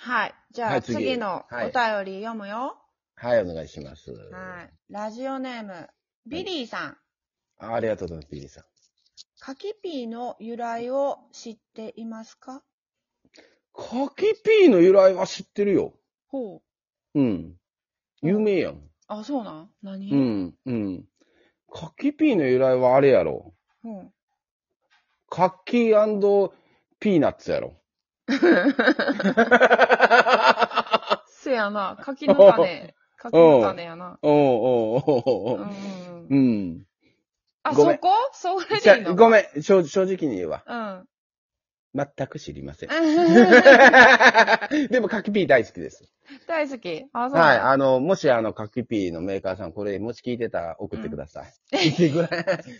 はい。じゃあ、はい次次のおはい便り読むよ。はい、お願いします。はい。ラジオネーム、ビリーさん。あありがとうございます、ビリーさん。カキピーの由来を知っていますか？カキピーの由来は知ってるよ。ほうん。有名やん。う。あ、そうなん？何？うん、うん。カキピーの由来はあれやろ。うん。カキピーナッツやろ。せやな。柿の種。柿の種やな。おうおうおうおううん。あ、そこ？それでいいのごめん、正正直に言うわ。うん。全く知りません。でも、カキピー大好きです。大好き。あ、そうはい。あの、もし、あの、カキピーのメーカーさん、これ、もし聞いてたら送ってください。いてぐらい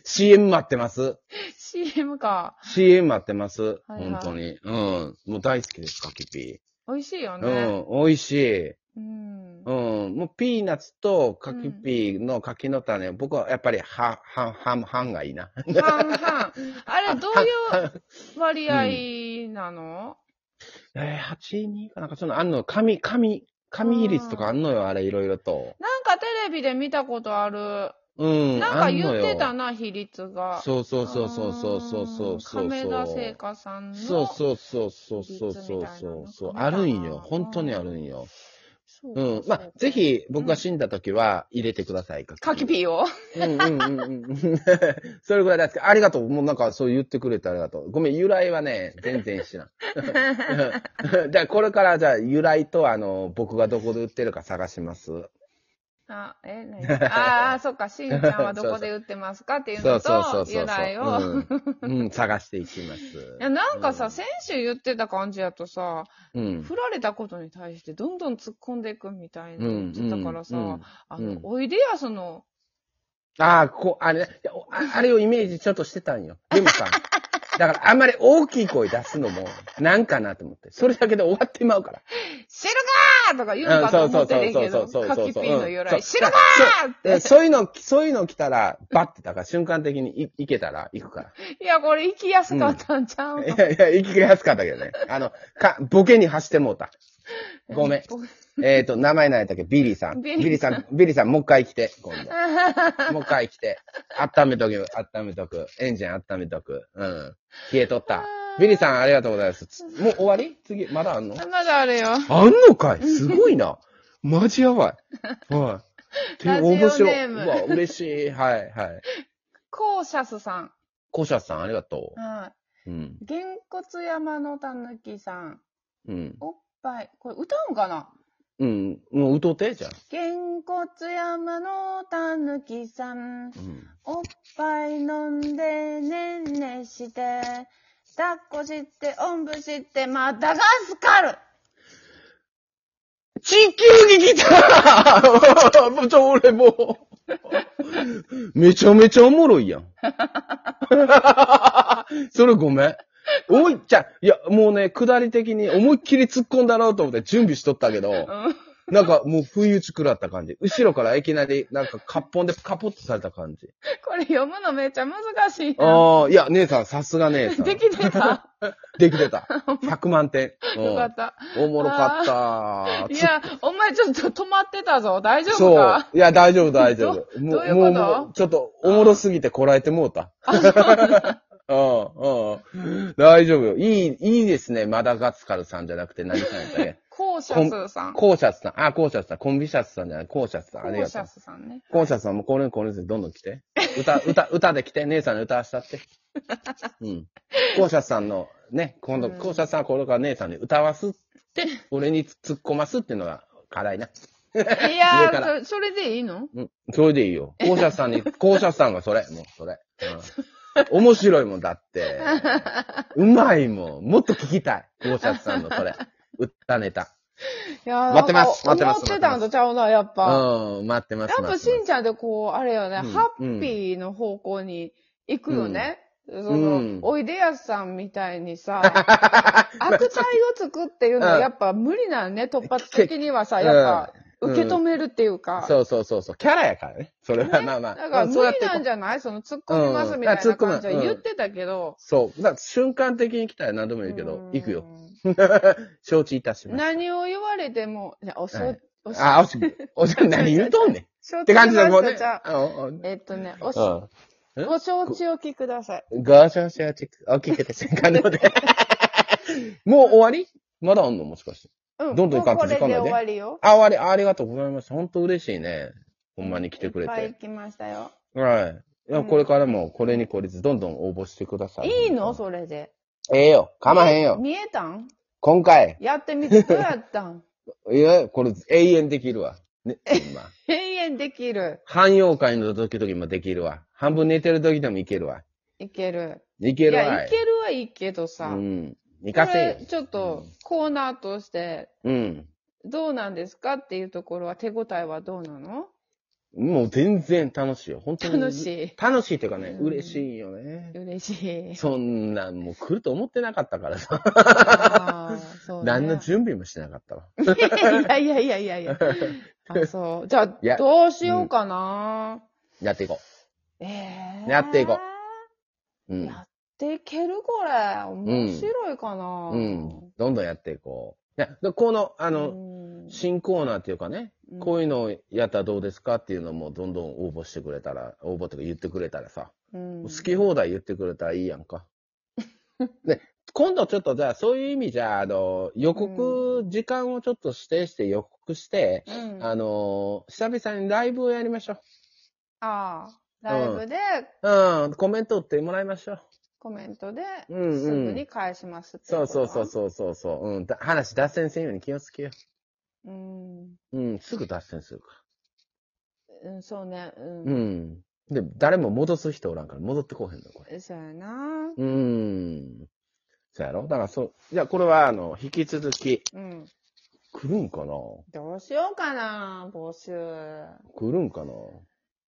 ？CM 待ってます？CM か。CM 待ってます。はいはい本当に。うん。もう大好きです、カキピ美味しいよー。ね。うん。美味しい。うん。うん。もう、ピーナッツとカキピーの柿の種、僕はやっぱり、は、は、は、半がいいな。半々。あれ、どういう割合なの？えー、8、2かなんかその、あんの、紙、紙、紙比率とかあんのよ、あれ、いろいろと。なんかテレビで見たことある。うん。なんか言ってたな、比率が。そうそうそうそうそうそうそうそう。亀田製菓さんの。そうそうそうそうそうそうそうあるんよ。本当にあるんよ。そううん。まあ、ぜ。ひ僕が死んだ時は入れてください。カキピーをうんうんうんうん。それぐらいですか。ありがとう。もうなんかそう言ってくれてありがとう。ごめん、由来はね、全然知らん。じゃあこれからじゃあ由来とあの、僕がどこで売ってるか探します。あ、え、何？ああ、そっか、しんちゃんはどこで売ってますかっていうの。と、由来を。うん、うん、探していきます。いや、なんかさ、うん先週言ってた感じやとさ、うん。振られたことに対してどんどん突っ込んでいくみたいなうん。言ってたからさ、うんあの、うんおいでやその、ああ、こう、あれあれをイメージちょっとしてたんよ。でもさ、だからあんまり大きい声出すのも、なんかなと思って。それだけで終わってまうから。知るかーとか言うのかと思ってるけど、うんそうそうそうそうそうカキピーの由うん来、知るかーっえて。そういうの、そういうの来たら、バッて、だから瞬間的にいいけたら行くから。いや、これ行きやすかったんちゃうの、いやいや、行きやすかったけどね。あの、か、ボケに走ってもうた。ごめん。えっ、と、名前何やったっけ？ビリーさん。ビリーさんビリーさん、ビリーさん、もう一回来て、今度。もう一回来て。温めとく、温めとく。エンジン温めとく。うん。消えとった。ビリーさん、ありがとうございます。つもう終わり？次、まだあんの？まだあるよ。あんのかい？すごいな。マジやばい。はい。て面白い。うわ、嬉しい。はい、はい。コーシャスさん。コシャさん、ありがとはい。う。うん。げんこつ山のたぬきさん。うん。おっぱい。これ歌うんかな？うん。もう歌うて、じゃあ。げんこつ山のたぬきさん。うん。おっぱい飲んでねんねして。抱っこして、おんぶして、マダガスカル地球に来たもうちょ、俺もう。めちゃめちゃおもろいやん。それごめん。おい、じゃあ、いや、もうね、下り的に思いっきり突っ込んだろうと思って準備しとったけど、うん。なんかもう不意打ち食らった感じ。後ろからいきなり、なんかカッポンでカポッとされた感じ。これ読むのめっちゃ難しいな。ああ、いや、姉さん、さすが姉さん。できてた できてた。100万点。うんよかった。おもろかった。いや、お前ちょっと止まってたぞ。大丈夫そうか。いや、大丈夫、大丈夫。もどういうこと？ももうちょっと、おもろすぎてこらえてもうた。うん、うん。大丈夫よ。いい、いいですね。マダガスカルさんじゃなくて何さんやったっけ？コーシャスさん。コーシャスさん。あ、コーシャスさん。コンビシャスさんじゃない。コーシャスさん。ありがとうコーシャ。スさんね。コーシャスさんもこれ、これでどんどん来て。歌、歌、歌で来て。姉さんに歌わしたって。うん。コーシャスさんの、ね、今度、うんコーシャスさんはこれから姉さんに歌わすって、俺に突っ込ますっていうのが課題な。い上やー、そそれでいいの？うん。それでいいよ。校舎さんに、校舎さんがそれ。もう、それ。うん。面白いもんだって。うまいもん。もっと聞きたい。校舎さんのそれ。歌ネタ。いやー待ってます待ってます思ってたんとちゃうな、やっぱ。うん、待ってます。やっぱしんちゃんってこう、あれよね、うんハッピーの方向に行くよね。その、うんおいでやすさんみたいにさ、悪態をつくっていうのはやっぱ無理なんね、突発的にはさ、やっぱ、うん受け止めるっていうか。そうそうそうそう。キャラやからね。それは、まあまあ。だから無理なんじゃない？その突っ込みますみたいな感じは言ってたけど。そう。だ瞬間的に来たら何でもいいけど、うん行くよ。承知いたしました。何を言われても、おしょ、はいおしあ、おし、おし、何言うとんねん。って感じだもんねえっとね、おし、うんご承知おきください。ご承知おきお聞きでせんかので。もう終わり？まだあんの？もしかして。うん。どんどん行かんと時間ないね終わりよ。あ、終わり、あありがとうございました。本当嬉しいね。ほんまに来てくれて。いっぱい来ましたよ。はい。いや、うんこれからも、これにこれずどんどん応募してください。いいの？それで。ええよ。かまへんよ。見えたん？今回。やってみてどうやったん？いや、これ永遠できるわ。ね、今。永遠できる。汎用会の時々もできるわ。半分寝てる時でもいけるわ。いける。いけるわ。いや、いけるはいいけどさ。うん。行こかせよれ。ちょっとコーナーとして、うん。どうなんですかっていうところは手応えはどうなの？もう全然楽しいよ。本当に。楽しい。楽しいっていうかね、うん嬉しいよね。嬉しい。そんなんもう来ると思ってなかったからさ。ああ、そう、ね。何の準備もしてなかったわ。いやいやいやいやいや。あ、そう。じゃいやあ、どうしようかな。やっていこええやっていこう。うん。やっていけるこれ。面白いかな。うん。どんどんやっていこう。いや、でこの、ああの、新コーナーっていうかね、こういうのをやったらどうですかっていうのもどんどん応募してくれたら、応募とか言ってくれたらさ、うん、好き放題言ってくれたらいいやんか。で、今度ちょっとじゃあそういう意味じゃあ、あの、予告、時間をちょっと指定して予告して、うん、あの、久々にライブをやりましょああ、ライブでう。うん、コメント打ってもらいましょう。コメントで、うんうんすぐに返しますってそうそうそううそうそうそう。うん、だ話脱線せんように気をつけよこと。うん。う。うん、すぐ脱線するかうん、そうね。うら。ん。うん。で、誰も戻す人おらんから戻ってこうへんの、これ。そうやな。うーん。そうやろ？だからそう、じゃあこれはあの、引き続き、うん。来るんかな？どうしようかな、募集。来るんかな？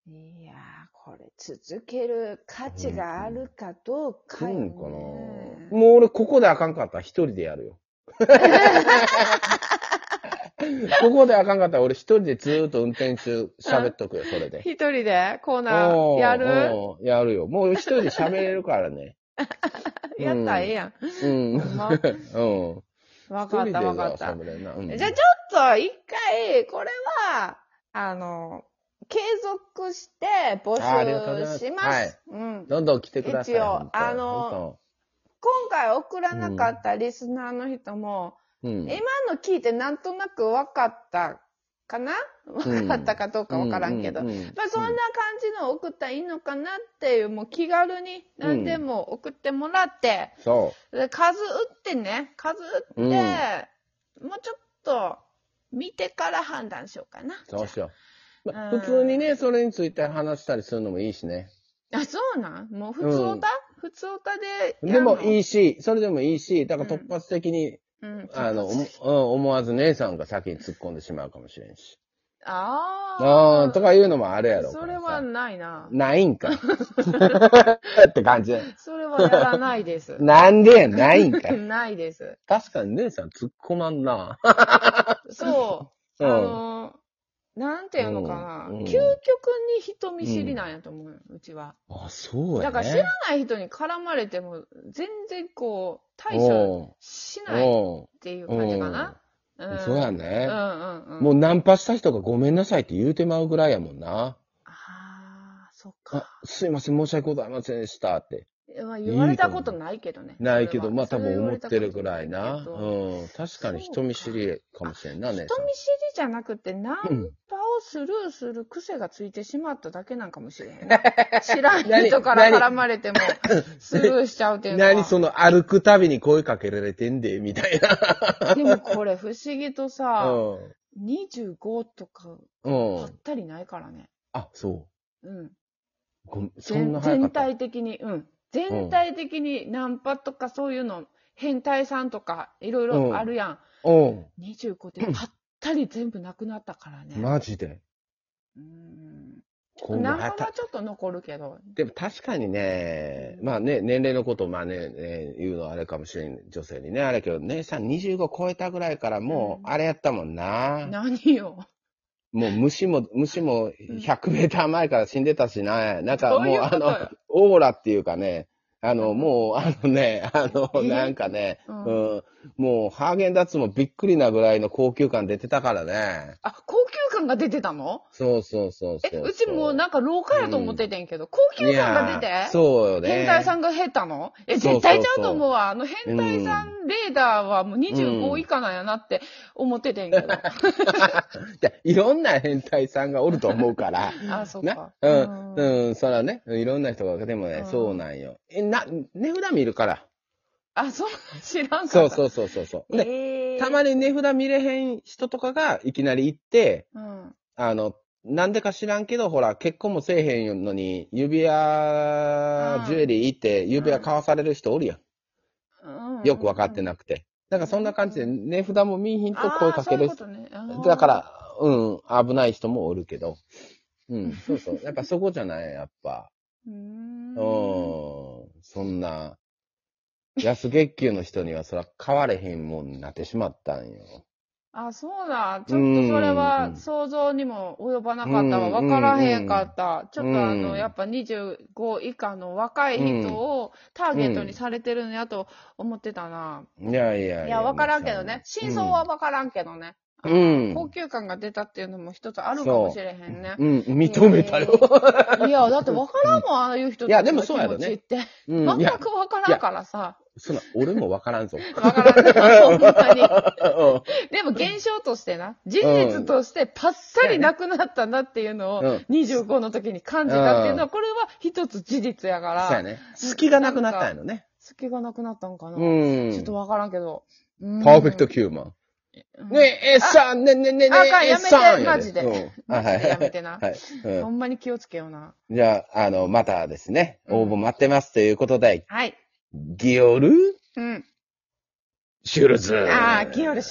いやー、これ続ける価値があるかどうかよ、ね。来るんかなもう俺ここであかんかったら一人でやるよ。ここであかんかったら俺一人でずーっと運転中喋っとくよ、それで。一人でコーナーやる？やるよ。もう一人で喋れるからね。やったらええやん。うん。ほんま？うん。わかったわかった。じゃあちょっと一回、これは、あの、継続して募あありがとうございます集します。はいうん。どんどん来てください。一応本当あの、今回送らなかったリスナーの人も、本当うん。今の聞いてなんとなく分かったかな？分かったかどうか分からんけど。うううまあそんな感じの送ったらいいのかなっていう、もう気軽に何でも送ってもらって、そで数打ってね、数打って、もうちょっと見てから判断しようかな。う。そうしよう。まあうん普通にね、それについて話したりするのもいいしね。あ、そうなん？もう普通歌、普通歌でやでもいいし、それでもいいし、だから突発的に、うん。あの、うん思わず姉さんが先に突っ込んでしまうかもしれんし。ああ。ああ、とかいうのもあるやろ。それはないな。ないんか。って感じ。それはやらないです。なんでや、ないんか。ないです。確かに姉さん突っ込まんな。そう。うんあの、なんていうのかな。うんうん究極に人見知りなんやと思うよ、うちは。あ、そうやね。だから知らない人に絡まれても、全然こう、対処おしうないっおていう感じかな。うそうやねう。んうんうん。もうナンパした人がごめんなさいって言うてまうぐらいやもんな。ああ、そっあか。、すいません、申し訳ございませんでしたって。まあ、言われたことないけどね。ないけど、まあ多分思ってるぐらいな。うん。確かに人見知りかもしれんな、姉さん。人見知りじゃなくて、ナンパをスルーする癖がついてしまっただけなんかもしれへんな。知らん人から絡まれても、スルーしちゃうっていうのは。何その歩くたびに声かけられてんで、みたいな。でもこれ不思議とさ、う25とか、ぱんっ。たりないからね。あ、そうん。う。んそんな全全早かった。体的に、うん。全体的にナンパとかそういうの、変態さんとかいろいろあるやん。うん。25でぱったり全部なくなったからね。マジで？うん。ナンパはちょっと残るけど。でも確かにね、まあね、年齢のことをまあね、ね言うのはあれかもしれん、女性にね、あれやけど、姉さん25超えたぐらいからもう、うんあれやったもんな。何よ。もう虫も、虫も100メーター前から死んでたしな。なんかもうあの、オーラっていうかね、あの、もう、あのね、あの、えなんかね、ううんん、もう、ハーゲンダッツもびっくりなぐらいの高級感出てたからね。あ、高級感が出てたの？そうそうそうそうえ、そう。うちもうなんか廊下やと思っててんけど、高級感が出て？そうよね。変態さんが減ったの？え、絶対ちゃうと思うわ。あの変態さんレーダーはもう25以下なんやなって思っててんけど。いや、いろんな変態さんがおると思うから。あ、そっな？か。。うん、うん、そらね、いろんな人が、でもね、うんそうなんよ。え、な、値札見るから。あ、そう、知らんかった。そうそうそうそうそう。で、えー、たまに値札見れへん人とかがいきなり行って、うん。あの、なんでか知らんけど、ほら、結婚もせえへんのに、指輪、ジュエリー行って、指輪買わされる人おるやん。うんよくわかってなくて。だからそんな感じで、値札も見いひんと声かける人。そういうねだから、うん、危ない人もおるけど。うん、そうそう。やっぱそこじゃない、やっぱ。うーんうん、そんな、安月給の人にはそら買われへんもんになってしまったんよ。あ、そうだ。ちょっとそれは想像にも及ばなかったわ。うんわからへんかった。ちょっとあうんの、やっぱ25以下の若い人をターゲットにされてるんやと思ってたな。いやいやいや。いや、わからんけどね。真相はわからんけどね。うん高級感が出たっていうのも一つあるかもしれへんね。うん、認めたよ。いや、だってわからんもん、ああいう人いやでもそうやろね気持ちって。うん、全くわからんからさ。そんな、俺もわからんぞ。わからん。ほんまに。うでも現象としてな、事実としてパッサリなくなったなっていうのをうん25の時に感じたっていうのは、これは一つ事実やから、そうやね。隙がなくなったんやのね。隙がなくなったんかな。うん。ちょっとわからんけど。うんパーフェクトヒューマン。うん。ねえ、さん、ねねねねあかんえ、やめてさんマジで。うん。マジでやめてな。はい。うん。ほんまに気をつけような。じゃあ、あの、またですね、うん。応募待ってますということで、はい。ギオル？うん。シュルズ。ああ、ギオルシュ